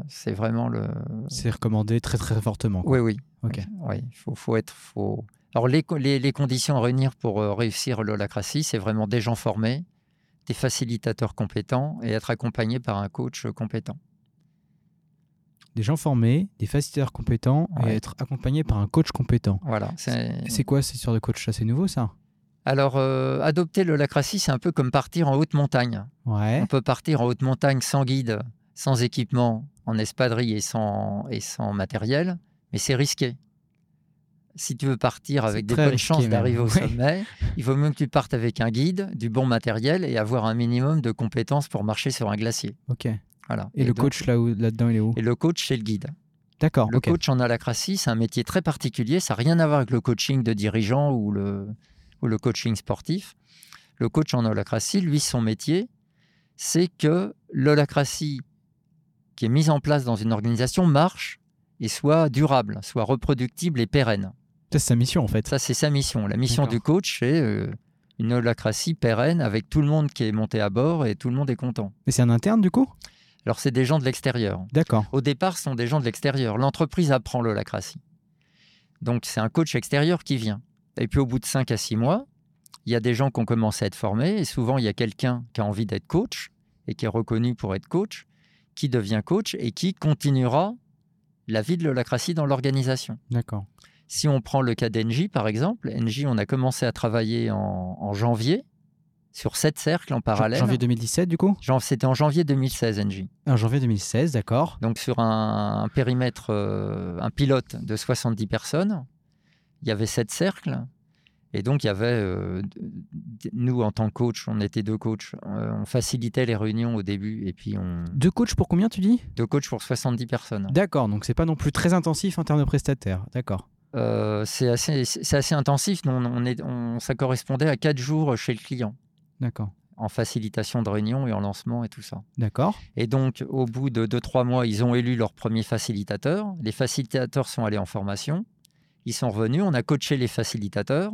c'est vraiment le. C'est recommandé très très fortement. Oui oui. Ok. Oui, il faut, faut, être, faut. Alors les, les, les, conditions à réunir pour euh, réussir l'holacratie, c'est vraiment des gens formés, des facilitateurs compétents et être accompagné par un coach compétent. Des gens formés, des facilitateurs compétents et être accompagné par un coach compétent. Voilà. C'est quoi ces sortes de coach? C'est nouveau ça? Alors, euh, adopter le lacratie, c'est un peu comme partir en haute montagne. Ouais. On peut partir en haute montagne sans guide, sans équipement, en espadrille et sans, et sans matériel, mais c'est risqué si tu veux partir avec des bonnes chances d'arriver au sommet, il vaut mieux que tu partes avec un guide, du bon matériel et avoir un minimum de compétences pour marcher sur un glacier. Ok. Voilà. Et, le coach là là-dedans, il est où? Et le coach, c'est le guide. D'accord. Le coach en alacratie, c'est un métier très particulier. Ça n'a rien à voir avec le coaching de dirigeant ou le, ou le coaching sportif. Le coach en holacratie, lui, son métier, c'est que l'holacratie qui est mise en place dans une organisation marche et soit durable, soit reproductible et pérenne. C'est sa mission en fait. Ça, c'est sa mission. La mission du coach, c'est euh, une holacratie pérenne avec tout le monde qui est monté à bord et tout le monde est content. Mais c'est un interne du coup? Alors, c'est des gens de l'extérieur. D'accord. Au départ, ce sont des gens de l'extérieur. L'entreprise apprend l'holacratie. Donc, c'est un coach extérieur qui vient. Et puis, au bout de 5 à 6 mois, il y a des gens qui ont commencé à être formés. Et souvent, il y a quelqu'un qui a envie d'être coach et qui est reconnu pour être coach, qui devient coach et qui continuera la vie de l'holacratie dans l'organisation. D'accord. Si on prend le cas d'Engie, par exemple, Engie, on a commencé à travailler en, janvier sur sept cercles en parallèle. Janvier 2017, du coup? C'était en janvier 2016, Engie. En janvier 2016, d'accord. Donc sur un, périmètre, euh, un pilote de 70 personnes, il y avait sept cercles. Et donc, il y avait, euh, nous, en tant que coach, on était deux coachs, euh, on facilitait les réunions au début. Et puis on... Deux coachs pour combien, tu dis? Deux coachs pour 70 personnes. D'accord, donc c'est pas non plus très intensif en termes de prestataires. D'accord. Euh, c'est assez, assez, intensif. On, on est, ça correspondait à quatre jours chez le client. D'accord. En facilitation de réunion et en lancement et tout ça. D'accord. Et donc, au bout de 2-3 mois, ils ont élu leur premier facilitateur. Les facilitateurs sont allés en formation. Ils sont revenus. On a coaché les facilitateurs.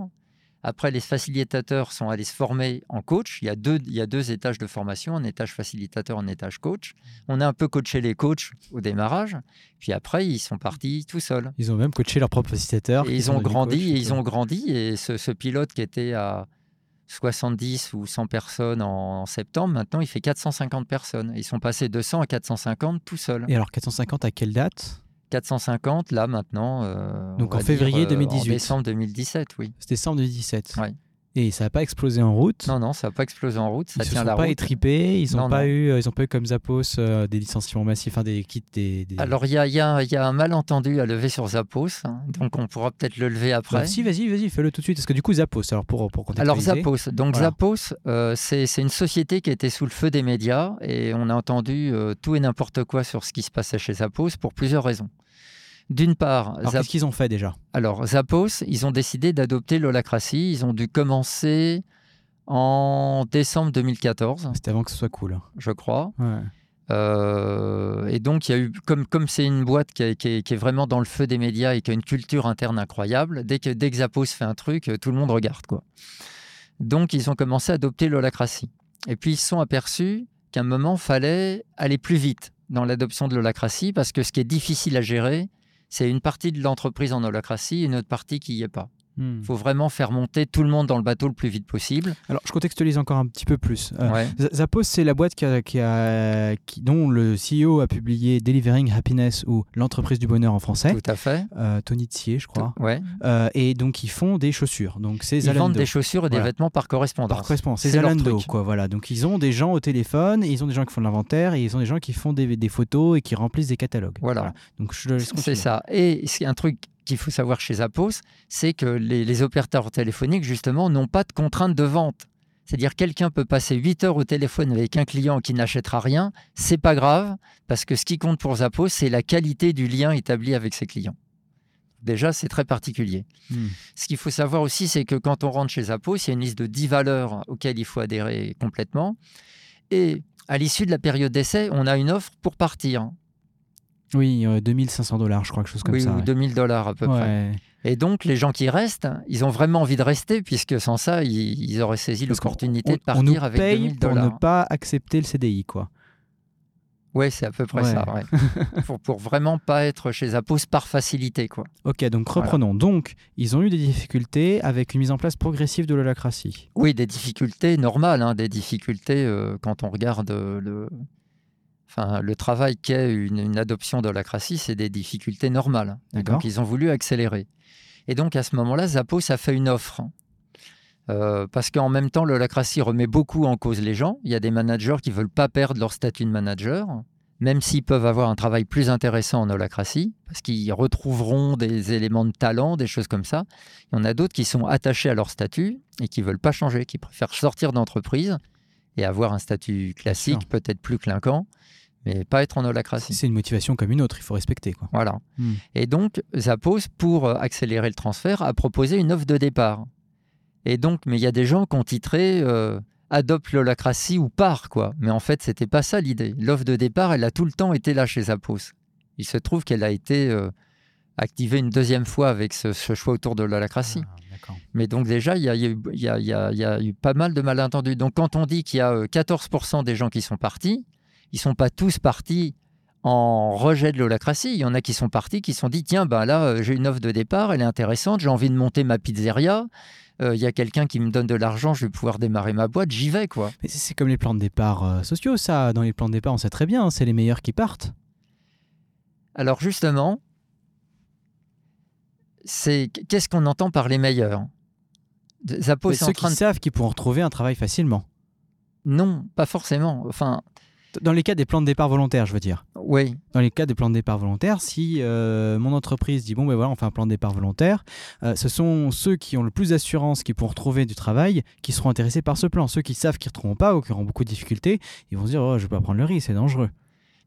Après, les facilitateurs sont allés se former en coach. Il y, a deux, il y a deux étages de formation, un étage facilitateur, un étage coach. On a un peu coaché les coachs au démarrage. Puis après, ils sont partis tout seuls. Ils ont même coaché leur propre facilitateur. Et ils ont grandi, et ils ont grandi. Et ce, pilote qui était à 70 ou 100 personnes en, septembre, maintenant, il fait 450 personnes. Ils sont passés de 100 à 450 tout seuls. Et alors, 450 à quelle date? 450 là maintenant. euh, Donc on en février dire, euh, 2018. En décembre 2017, oui. C'était décembre 2017. Ouais. Et ça n'a pas explosé en route. Non, non, ça n'a pas explosé en route, ça ils se tient sont la pas route. étripés, ils n'ont Non, pas eu, euh, ils ont pas eu comme Zappos euh, des licenciements massifs, enfin des kits, des. des- Alors, il y a, il y a- il y a un malentendu à lever sur Zappos, hein, donc on pourra peut-être le lever après. Bah, si, vas-y, vas-y, fais-le tout de suite. Parce que du coup, Zappos, alors pour, pour Alors Zappos, donc Voilà. Zappos, euh, c'est c'est une société qui était sous le feu des médias et on a entendu euh, tout et n'importe quoi sur ce qui se passait chez Zappos pour plusieurs raisons. D'une part, Alors Zap- qu'est-ce qu'ils ont fait déjà? Alors Zappos, ils ont décidé d'adopter l'holacratie. Ils ont dû commencer en décembre 2014, C'était avant que ce soit cool. je crois. Ouais. Euh, et donc, il y a eu, comme comme c'est une boîte qui, est- qui est, qui est vraiment dans le feu des médias et qui a une culture interne incroyable, dès que, dès que Zappos fait un truc, euh, tout le monde regarde. quoi. Donc, ils ont commencé à adopter l'holacratie. Et puis, ils se sont aperçus qu'à un moment, fallait aller plus vite dans l'adoption de l'holacratie parce que ce qui est difficile à gérer, c'est une partie de l'entreprise en holacratie et une autre partie qui n'y est pas. Hmm. Il faut vraiment faire monter tout le monde dans le bateau le plus vite possible. Alors, je contextualise encore un petit peu plus. Euh, Ouais. Zappos, c'est la boîte qui a, qui a- qui- dont le CEO a publié Delivering Happiness ou l'entreprise du bonheur en français. Tout à fait. Euh, Tony Tsier, je crois. Ouais. Euh, et donc, ils font des chaussures. Donc, c'est Ils Zalando. vendent des chaussures et des Voilà. vêtements par correspondance. Par correspondance, c'est Zalando, quoi. Voilà. Donc, ils ont des gens au téléphone, ils ont des gens qui font de l'inventaire, et ils ont des gens qui font des, des photos et qui remplissent des catalogues. Voilà. Donc, je C'est ça. Et c'est un truc qu'il faut savoir chez Zappos, c'est que les, les opérateurs téléphoniques, justement, n'ont pas de contrainte de vente. C'est-à-dire quelqu'un peut passer 8 heures au téléphone avec un client qui n'achètera rien, c'est pas grave, parce que ce qui compte pour Zappos, c'est la qualité du lien établi avec ses clients. Déjà, c'est très particulier. Hmm. Ce qu'il faut savoir aussi, c'est que quand on rentre chez Zappos, il y a une liste de 10 valeurs auxquelles il faut adhérer complètement. Et à l'issue de la période d'essai, on a une offre pour partir. Oui, euh, 2500 dollars, je crois, quelque chose comme oui, ça. ou ouais. 2000 dollars à peu près. Et donc, les gens qui restent, ils ont vraiment envie de rester, puisque sans ça, ils, ils auraient saisi l'opportunité de on nous partir avec paye 2000 pour dollars. ne pas accepter le CDI, quoi. Oui, c'est à peu près Ouais. ça. ouais. pour, pour vraiment pas être chez Zappos par facilité. quoi. Ok, donc reprenons. Donc, ils ont eu des difficultés avec une mise en place progressive de l'holacratie. Oui, des difficultés normales, hein, des difficultés euh, quand on regarde euh, le, enfin, le travail qu'est une, une adoption de l'holacratie, c'est des difficultés normales. Et donc, ils ont voulu accélérer. Et donc, à ce moment-là, Zappos a fait une offre. Euh, parce qu'en même temps, l'holacratie remet beaucoup en cause les gens. Il y a des managers qui ne veulent pas perdre leur statut de manager, même s'ils peuvent avoir un travail plus intéressant en holacratie, parce qu'ils retrouveront des éléments de talent, des choses comme ça. Il y en a d'autres qui sont attachés à leur statut et qui ne veulent pas changer, qui préfèrent sortir d'entreprise et avoir un statut classique, peut-être plus clinquant, mais pas être en holacratie. C'est une motivation comme une autre, il faut respecter, quoi. Voilà. Hmm. Et donc, Zappos, pour euh, accélérer le transfert, a proposé une offre de départ. Et donc, mais il y a des gens qui ont titré euh, Adopte l'holacratie ou part, quoi. Mais en fait, c'était pas ça l'idée. L'offre de départ, elle a tout le temps été là chez Zappos. Il se trouve qu'elle a été euh, activée une deuxième fois avec ce, ce choix autour de l'holacratie. Ah. Mais donc déjà, il y a, y eu- y y a- pas mal de malentendus. Donc quand on dit qu'il y a euh, 14% des gens qui sont partis, ils sont pas tous partis en rejet de l'holacratie. Il y en a qui sont partis, qui se sont dit, tiens, ben là, euh, j'ai une offre de départ, elle est intéressante, j'ai envie de monter ma pizzeria. Euh, Il y a quelqu'un qui me donne de l'argent, je vais pouvoir démarrer ma boîte, j'y vais, quoi. Mais c'est- c'est comme les plans de départ euh, sociaux, ça. Dans les plans de départ, on sait très bien, hein, c'est les meilleurs qui partent. Alors justement, c'est qu'est-ce qu'on entend par les meilleurs? Zappos Mais est en ceux train qui de... savent qu'ils pourront retrouver un travail facilement. Non, pas forcément. Enfin, Dans les cas des plans de départ volontaires, je veux dire. oui, Dans les cas des plans de départ volontaires, si euh, mon entreprise dit bon ben voilà, on fait un plan de départ volontaire, euh, ce sont ceux qui ont le plus d'assurance qui pourront retrouver du travail qui seront intéressés par ce plan. Ceux qui savent qu'ils ne retrouveront pas ou qui auront beaucoup de difficultés, ils vont se dire oh, je vais pas prendre le risque, c'est dangereux.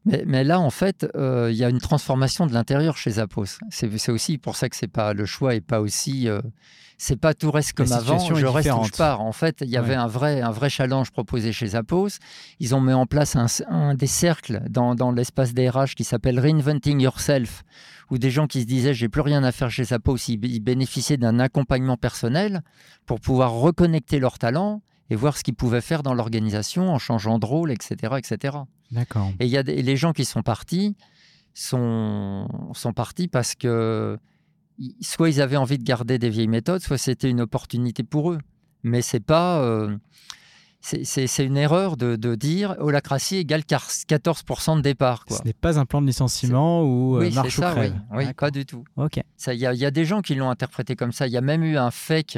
Mais, mais là, en fait, euh, il y a une transformation de l'intérieur chez Zappos. C'est aussi pour ça que c'est pas le choix est pas aussi. euh, c'est pas tout reste comme avant. Je reste où je pars. En fait, il y avait Ouais. un vrai un vrai challenge proposé chez Zappos. Ils ont mis en place un, un des cercles dans, dans l'espace des RH qui s'appelle Reinventing Yourself, où des gens qui se disaient j'ai plus rien à faire chez Zappos, ils, ils bénéficiaient d'un accompagnement personnel pour pouvoir reconnecter leurs talents et voir ce qu'ils pouvaient faire dans l'organisation en changeant de rôle, etc., etc. D'accord. Et il y a des, les gens qui sont partis sont, sont partis parce que soit ils avaient envie de garder des vieilles méthodes, soit c'était une opportunité pour eux. Mais c'est pas euh, c'est- une erreur de, de dire holacratie égale car- 14% de départ. Quoi. Ce n'est pas un plan de licenciement ou euh, Oui, c'est marche ou ça, oui. crève. Oui, D'accord. pas du tout. Ok. Il y, y a des gens qui l'ont interprété comme ça. Il y a même eu un fake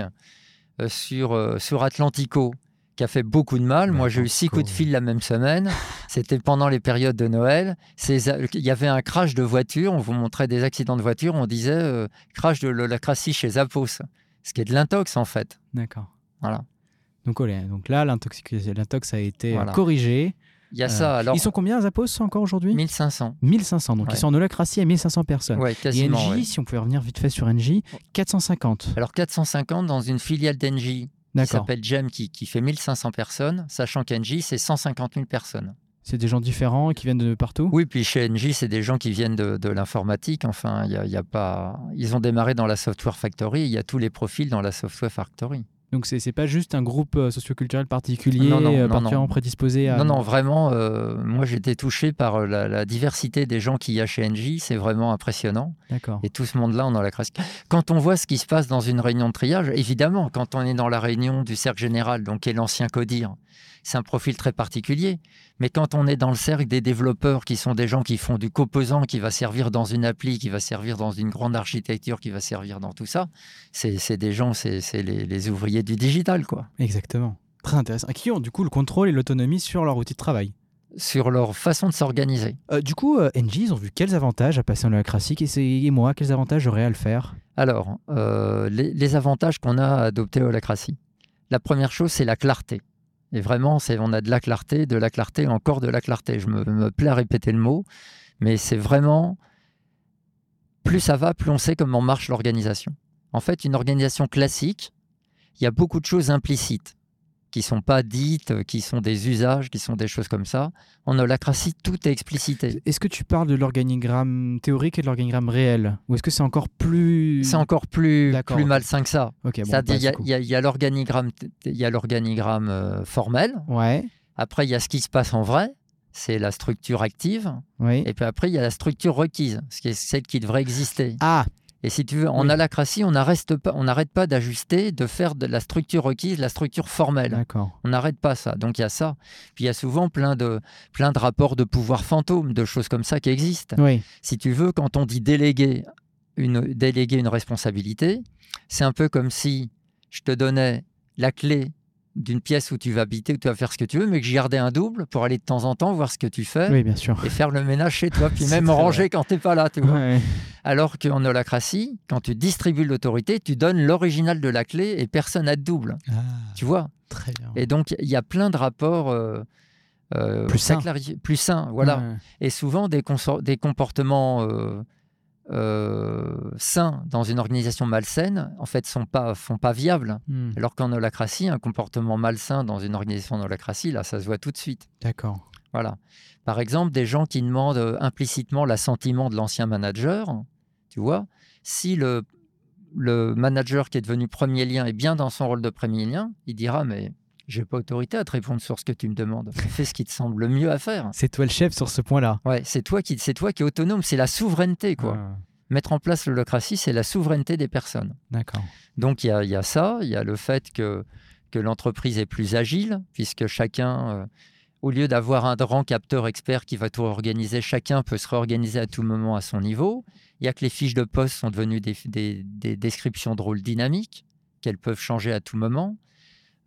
euh, sur, euh, sur Atlantico qui a fait beaucoup de mal. Moi, j'ai eu six coups de fil la même semaine. C'était pendant les périodes de Noël. Il y avait un crash de voiture. On vous montrait des accidents de voiture. On disait euh, crash de l'holacratie chez Zappos. Ce qui est de l'intox, en fait. D'accord. Voilà. Donc, olé. Donc là, l'intoxication- l'intox a été euh, Voilà. corrigé. Il y a Euh, ça. Alors, ils sont combien, Zappos, encore aujourd'hui? 1500. 1500. Donc, Ouais. ils sont en holacratie à 1500 personnes. Ouais, Et. NJ, ouais. si on pouvait revenir vite fait sur NJ, 450. Alors 450 dans une filiale d'Engie qui s'appelle GEM qui, qui fait 1500 personnes, sachant qu'Engie c'est 150 000 personnes. C'est des gens différents qui viennent de partout? Oui, puis chez Engie c'est des gens qui viennent de, de l'informatique. Enfin, il y a, y a pas. Ils ont démarré dans la Software Factory. Il y a tous les profils dans la Software Factory. Donc, c'est c'est pas juste un groupe euh, socioculturel particulier, Non, non, euh, non, particulièrement non. prédisposé à. Non, non, vraiment. euh, moi, été touché par la, la diversité des gens qu'il y a chez Engie. C'est vraiment impressionnant. D'accord. Et tout ce monde-là, on a la crasse. Quand on voit ce qui se passe dans une réunion de triage, évidemment, quand on est dans la réunion du cercle général, donc qui est l'ancien CODIR, c'est un profil très particulier. Mais quand on est dans le cercle des développeurs, qui sont des gens qui font du composant, qui va servir dans une appli, qui va servir dans une grande architecture, qui va servir dans tout ça, c'est des gens, c'est les, les ouvriers du digital, quoi. Exactement. Très intéressant. Qui ont du coup le contrôle et l'autonomie sur leur outil de travail? Sur leur façon de s'organiser. Euh, du coup, euh, NG, ils ont vu quels avantages à passer en holacratie et, moi, quels avantages j'aurais à le faire? Alors, euh, les, les avantages qu'on a à adopter holacratie. La première chose, c'est la clarté. Et vraiment, on a de la clarté, de la clarté, encore de la clarté. Je me plais à répéter le mot, mais c'est vraiment, plus ça va, plus on sait comment marche l'organisation. En fait, une organisation classique, il y a beaucoup de choses implicites qui sont pas dites, qui sont des usages, qui sont des choses comme ça. En holacratie, tout est explicité. Est-ce que tu parles de l'organigramme théorique et de l'organigramme réel? Ou est-ce que c'est encore plus. C'est encore plus, plus malsain que ça. Bon, C'est-à-dire, il y a- l'organigramme, il y a l'organigramme euh, formel. Ouais, Après, il y a ce qui se passe en vrai, c'est la structure active. oui. Et puis après, il y a la structure requise, ce qui est celle qui devrait exister. Ah, Et si tu veux, en Oui. alacratie, on n'arrête pas, on n'arrête pas d'ajuster, de faire de la structure requise la structure formelle. On n'arrête pas ça. Donc il y a ça. Puis il y a souvent plein de, plein de rapports de pouvoir fantômes, de choses comme ça qui existent Oui, si tu veux, quand on dit déléguer une, déléguer une responsabilité, c'est un peu comme si je te donnais la clé d'une pièce où tu vas habiter, où tu vas faire ce que tu veux, mais que j'y gardais un double pour aller de temps en temps voir ce que tu fais oui, bien sûr. et faire le ménage chez toi, puis même ranger quand tu n'es pas là. Tu vois. Ouais. Alors qu'en holacratie, quand tu distribues l'autorité, tu donnes l'original de la clé et personne n'a de double. Ah, Tu vois? très bien. Et donc, il y a plein de rapports. euh, euh, Plus sains. plus sains, voilà Ouais. et souvent des, des comportements euh, sains dans une organisation malsaine, en fait, sont pas, font pas viables. Hmm, Alors qu'en holacratie, un comportement malsain dans une organisation en holacratie, là, ça se voit tout de suite. D'accord. Voilà. Par exemple, des gens qui demandent euh, implicitement l'assentiment de l'ancien manager, tu vois, si le, le manager qui est devenu premier lien est bien dans son rôle de premier lien, il dira, mais j'ai pas autorité à te répondre sur ce que tu me demandes. Fais ce qui te semble le mieux à faire. C'est toi le chef sur ce point-là. Ouais, c'est toi qui, c'est toi qui es autonome, c'est la souveraineté, quoi. Ah, Mettre en place l'holacratie, c'est la souveraineté des personnes. D'accord. Donc il y a, il y a ça, il y a le fait que, que l'entreprise est plus agile, puisque chacun, euh, au lieu d'avoir un grand capteur expert qui va tout organiser, chacun peut se réorganiser à tout moment à son niveau. Il y a que les fiches de poste sont devenues des, des- des descriptions de rôles dynamiques, qu'elles peuvent changer à tout moment.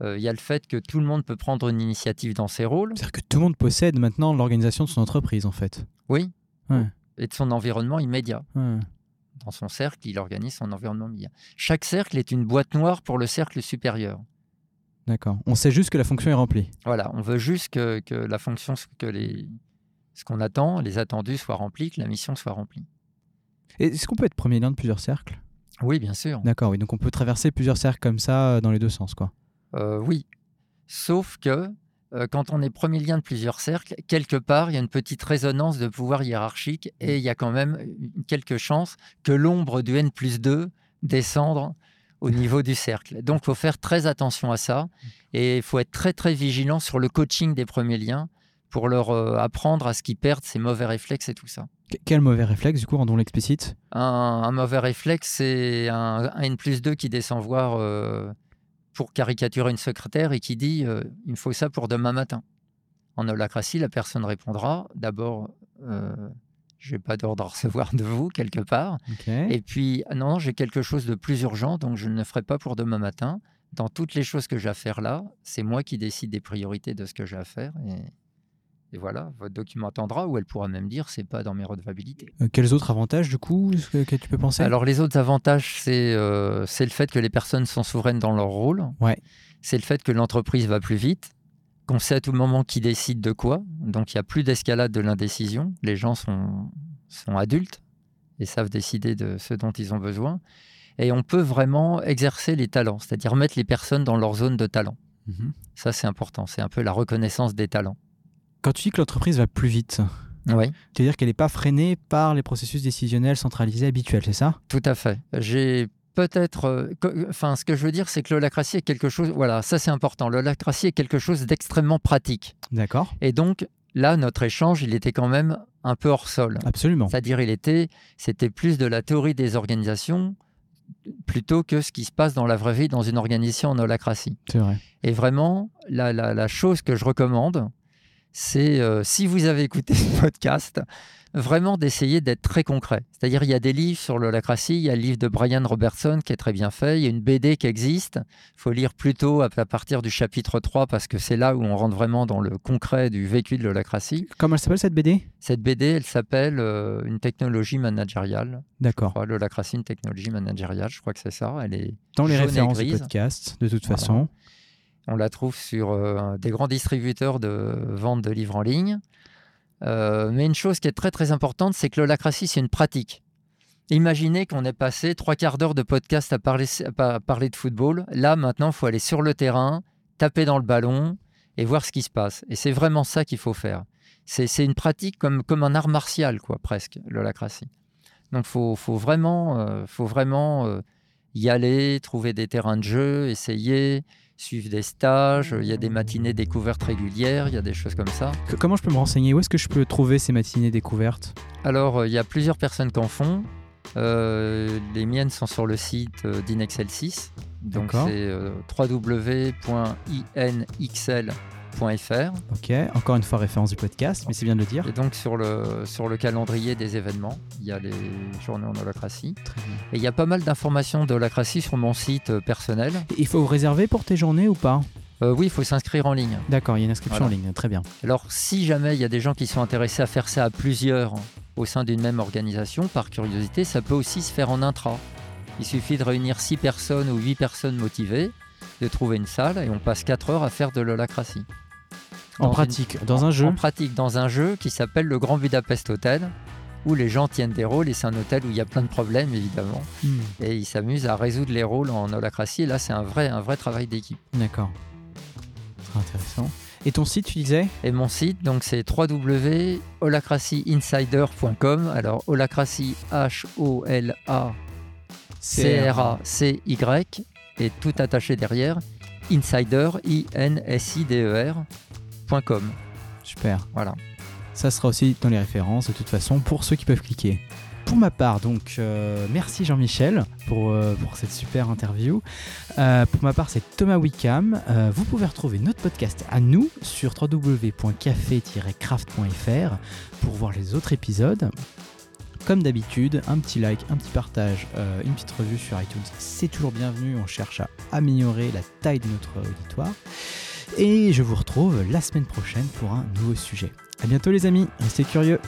Euh, il y a le fait que tout le monde peut prendre une initiative dans ses rôles, C'est-à-dire que tout le monde possède maintenant l'organisation de son entreprise, en fait. oui, Ouais. et de son environnement immédiat. Ouais. Dans son cercle, il organise son environnement immédiat. Chaque cercle est une boîte noire pour le cercle supérieur. D'accord. On sait juste que la fonction est remplie. Voilà, on veut juste que, que la fonction, que les, ce qu'on attend, les attendus soient remplis, que la mission soit remplie. Est-ce qu'on peut être premier lien de plusieurs cercles? Oui, bien sûr. D'accord, oui. Donc on peut traverser plusieurs cercles comme ça euh, dans les deux sens, quoi. Euh, oui. Sauf que euh, quand on est premier lien de plusieurs cercles, quelque part, il y a une petite résonance de pouvoir hiérarchique et il y a quand même quelques chances que l'ombre du N plus 2 descende au niveau du cercle. Donc, il faut faire très attention à ça et il faut être très, très vigilant sur le coaching des premiers liens pour leur euh, apprendre à ce qu'ils perdent ces mauvais réflexes et tout ça. Qu- Quel mauvais réflexe, du coup, rendons l'explicite? Un, un mauvais réflexe, c'est un, un N plus 2 qui descend voir euh, pour caricaturer une secrétaire et qui dit euh, il me faut ça pour demain matin. En holacratie, la personne répondra d'abord euh, je n'ai pas d'ordre à recevoir de vous quelque part. Et puis, ah non, j'ai quelque chose de plus urgent, donc je ne le ferai pas pour demain matin. Dans toutes les choses que j'ai à faire là, c'est moi qui décide des priorités de ce que j'ai à faire. Et, et voilà, votre document attendra, ou elle pourra même dire c'est pas dans mes redevabilités. Euh, quels autres avantages, du coup, que, que tu peux penser? Alors, les autres avantages, c'est euh, c'est le fait que les personnes sont souveraines dans leur rôle. Ouais. C'est le fait que l'entreprise va plus vite, qu'on sait à tout moment qui décide de quoi. Donc, il n'y a plus d'escalade de l'indécision. Les gens sont, sont adultes et savent décider de ce dont ils ont besoin. Et on peut vraiment exercer les talents, c'est-à-dire mettre les personnes dans leur zone de talent. Mhm. Ça, c'est important. C'est un peu la reconnaissance des talents. Quand tu dis que l'entreprise va plus vite, Oui, tu veux dire qu'elle n'est pas freinée par les processus décisionnels centralisés habituels, c'est ça? Tout à fait. J'ai peut-être. euh, Enfin, ce que je veux dire, c'est que l'holacratie est quelque chose. Voilà, ça, c'est important. L'holacratie est quelque chose d'extrêmement pratique. D'accord. Et donc, là, notre échange, il était quand même un peu hors sol. Absolument. C'est-à-dire, il était, c'était plus de la théorie des organisations plutôt que ce qui se passe dans la vraie vie dans une organisation en holacratie. C'est vrai. Et vraiment, la, la- la chose que je recommande, c'est euh, si vous avez écouté ce podcast, vraiment d'essayer d'être très concret. C'est-à-dire, il y a des livres sur l'holacratie, il y a le livre de Brian Robertson qui est très bien fait, il y a une BD qui existe. Il faut lire plutôt à, à partir du chapitre 3 parce que c'est là où on rentre vraiment dans le concret du vécu de l'holacratie. Comment elle s'appelle cette BD Cette BD, elle s'appelle euh, Une technologie managériale. D'accord. L'holacratie, une technologie managériale, je crois que c'est ça. Elle est Dans les références du podcast, de toute Voilà. façon. On la trouve sur euh, des grands distributeurs de vente de livres en ligne. Euh, mais une chose qui est très très importante, c'est que l'holacratie, c'est une pratique. Imaginez qu'on ait passé trois quarts d'heure de podcast à parler, de football. Là, maintenant, il faut aller sur le terrain, taper dans le ballon et voir ce qui se passe. Et c'est vraiment ça qu'il faut faire. C'est une pratique comme, un art martial, quoi, presque, l'holacratie. Donc, il faut, vraiment, euh, faut vraiment y aller, trouver des terrains de jeu, essayer, suivre des stages. Il y a des matinées découvertes régulières, il y a des choses comme ça. Comment je peux me renseigner? Où est-ce que je peux trouver ces matinées découvertes? Alors, euh, il y a plusieurs personnes qui en font. Euh, les miennes sont sur le site euh, d'Inexcel 6. Donc, c'est euh, www.inxl.fr. Ok, encore une fois référence du podcast, mais c'est bien de le dire. Et donc, sur le, sur le calendrier des événements, il y a les journées en holacratie. Très bien. Et il y a pas mal d'informations d'holacratie sur mon site euh, personnel. Et Il faut réserver pour tes journées ou pas? Euh, oui, il faut s'inscrire en ligne. D'accord, il y a une inscription Voilà. en ligne, très bien. Alors, si jamais il y a des gens qui sont intéressés à faire ça à plusieurs au sein d'une même organisation, par curiosité, ça peut aussi se faire en intra. Il suffit de réunir 6 personnes ou 8 personnes motivées, de trouver une salle et on passe 4 heures à faire de l'holacratie. En une- pratique, dans un jeu En pratique, dans un jeu qui s'appelle le Grand Budapest Hotel, où les gens tiennent des rôles et c'est un hôtel où il y a plein de problèmes évidemment. Hmm, Et ils s'amusent à résoudre les rôles en holacratie et là c'est un vrai, un vrai travail d'équipe. D'accord. Très intéressant. Et ton site, tu disais? Et mon site, donc c'est www.holacracyinsider.com. Alors, holacracy, H-O-L-A-C-R-A-C-Y, et tout attaché derrière, insider, Super. Voilà. Ça sera aussi dans les références de toute façon pour ceux qui peuvent cliquer. Pour ma part, donc, euh, merci Jean-Michel pour, euh, pour cette super interview. Euh, pour ma part, c'est Thomas Wickham. Vous pouvez retrouver notre podcast à nous sur www.café-craft.fr pour voir les autres épisodes. Comme d'habitude, un petit like, un petit partage, une petite revue sur iTunes, c'est toujours bienvenu. On cherche à améliorer la taille de notre auditoire. Et je vous retrouve la semaine prochaine pour un nouveau sujet. A bientôt les amis, restez curieux.